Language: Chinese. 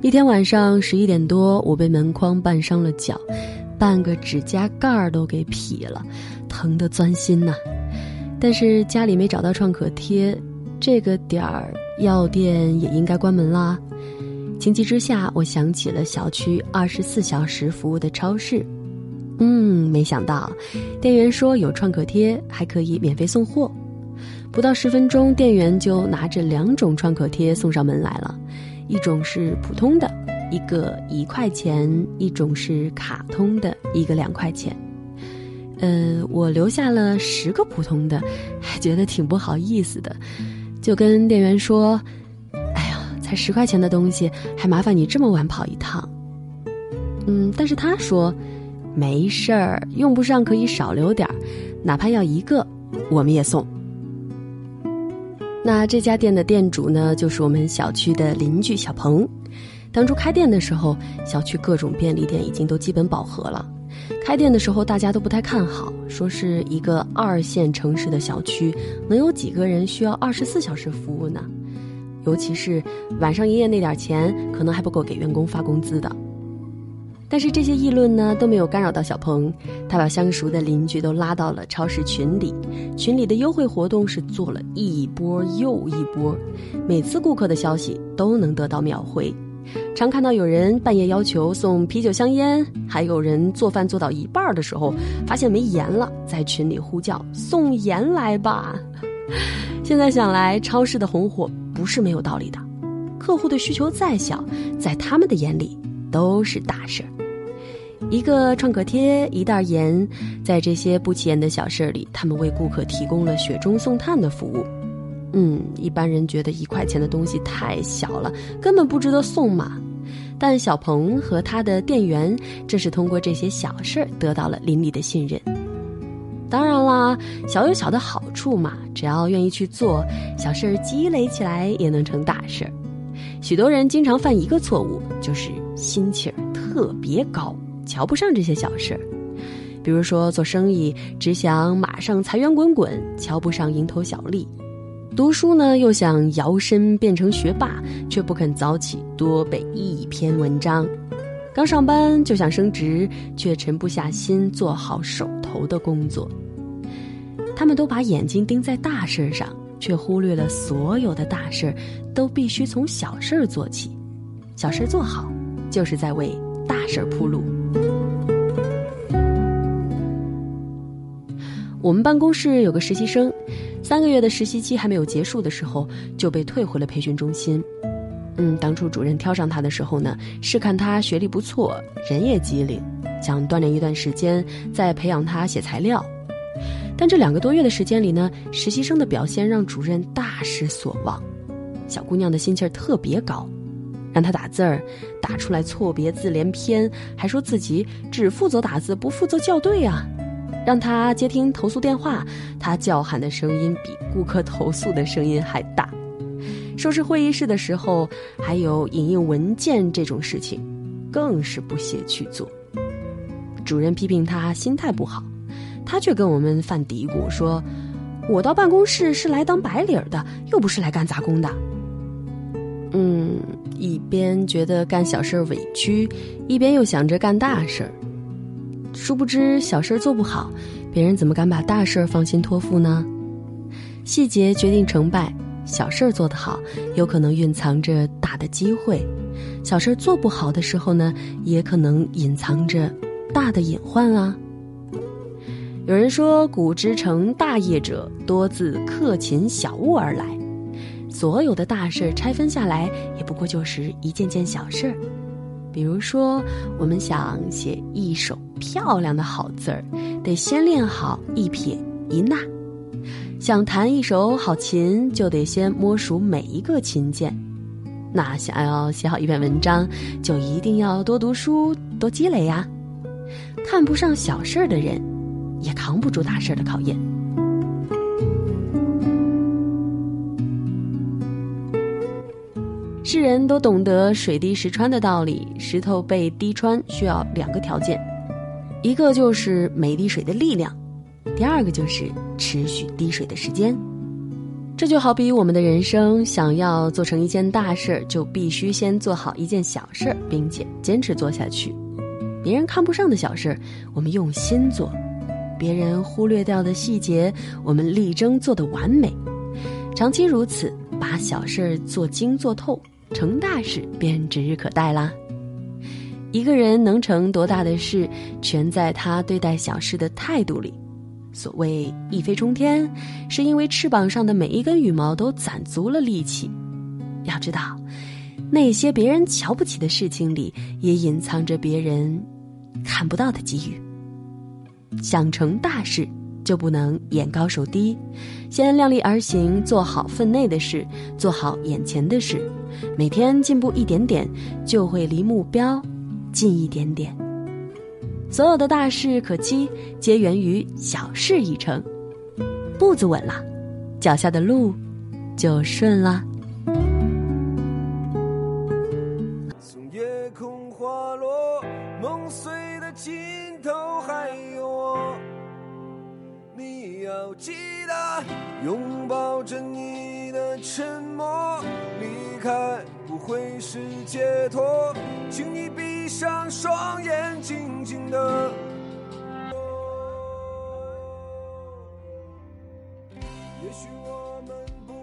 一天晚上十一点多，我被门框绊伤了脚，半个指甲盖儿都给劈了，疼得钻心呐。但是家里没找到创可贴，这个点儿药店也应该关门啦。情急之下，我想起了小区二十四小时服务的超市。嗯，没想到店员说有创可贴还可以免费送货，不到十分钟，店员就拿着两种创可贴送上门来了。一种是普通的，一个一块钱；一种是卡通的，一个两块钱。呃，我留下了十个普通的，还觉得挺不好意思的，就跟店员说：“哎呀，才十块钱的东西，还麻烦你这么晚跑一趟。”嗯，但是他说：“没事儿，用不上可以少留点儿，哪怕要一个，我们也送。”那这家店的店主呢，就是我们小区的邻居小鹏。当初开店的时候，小区各种便利店已经都基本饱和了。开店的时候，大家都不太看好，说是一个二线城市的小区，能有几个人需要二十四小时服务呢？尤其是晚上营业那点钱，可能还不够给员工发工资的。但是这些议论呢都没有干扰到小鹏，他把相熟的邻居都拉到了超市群里，群里的优惠活动是做了一波又一波，每次顾客的消息都能得到秒回，常看到有人半夜要求送啤酒香烟，还有人做饭做到一半的时候发现没盐了，在群里呼叫送盐来吧。现在想来，超市的红火不是没有道理的，客户的需求再小，在他们的眼里都是大事儿。一个创可贴，一袋盐，在这些不起眼的小事里，他们为顾客提供了雪中送炭的服务。嗯，一般人觉得一块钱的东西太小了，根本不值得送嘛。但小鹏和他的店员正是通过这些小事儿得到了邻里的信任。当然啦，小有小的好处嘛，只要愿意去做，小事儿积累起来也能成大事儿。许多人经常犯一个错误，就是心气儿特别高。瞧不上这些小事儿，比如说做生意只想马上财源滚滚，瞧不上蝇头小利；读书呢又想摇身变成学霸，却不肯早起多背一篇文章；刚上班就想升职，却沉不下心做好手头的工作。他们都把眼睛盯在大事上，却忽略了所有的大事都必须从小事儿做起，小事做好，就是在为大事铺路。我们办公室有个实习生，三个月的实习期还没有结束的时候，就被退回了培训中心。嗯，当初主任挑上他的时候呢，是看他学历不错，人也机灵，想锻炼一段时间，再培养他写材料。但这两个多月的时间里呢，实习生的表现让主任大失所望。小姑娘的心气儿特别高，让她打字儿，打出来错别字连篇，还说自己只负责打字，不负责校对啊。让她接听投诉电话，她叫喊的声音比顾客投诉的声音还大。收拾会议室的时候，还有影印文件这种事情，更是不屑去做。主任批评他心态不好，他却跟我们犯嘀咕说：“我到办公室是来当白领的，又不是来干杂工的。”嗯，一边觉得干小事委屈，一边又想着干大事儿。殊不知，小事做不好，别人怎么敢把大事放心托付呢？细节决定成败，小事做得好，有可能蕴藏着大的机会；小事做不好的时候呢，也可能隐藏着大的隐患啊。有人说，古之成大业者，多自克勤小物而来。所有的大事拆分下来，也不过就是一件件小事儿。比如说，我们想写一手漂亮的好字儿，得先练好一撇一捺。想弹一手好琴，就得先摸熟每一个琴键。那想要写好一篇文章，就一定要多读书、多积累呀。看不上小事儿的人，也扛不住大事儿的考验。世人都懂得水滴石穿的道理，石头被滴穿需要两个条件，一个就是每滴水的力量，第二个就是持续滴水的时间。这就好比我们的人生，想要做成一件大事儿，就必须先做好一件小事，并且坚持做下去。别人看不上的小事，我们用心做；别人忽略掉的细节，我们力争做得完美。长期如此，把小事儿做精做透，成大事便指日可待啦。一个人能成多大的事，全在他对待小事的态度里。所谓一飞冲天，是因为翅膀上的每一根羽毛都攒足了力气。要知道，那些别人瞧不起的事情里，也隐藏着别人看不到的机遇。想成大事，就不能眼高手低，先量力而行，做好分内的事，做好眼前的事，每天进步一点点，就会离目标近一点点。所有的大事可期，皆源于小事一成。步子稳了，脚下的路就顺了。要记得，拥抱着你的沉默，离开不会是解脱，请你闭上双眼，静静的。也许我们不。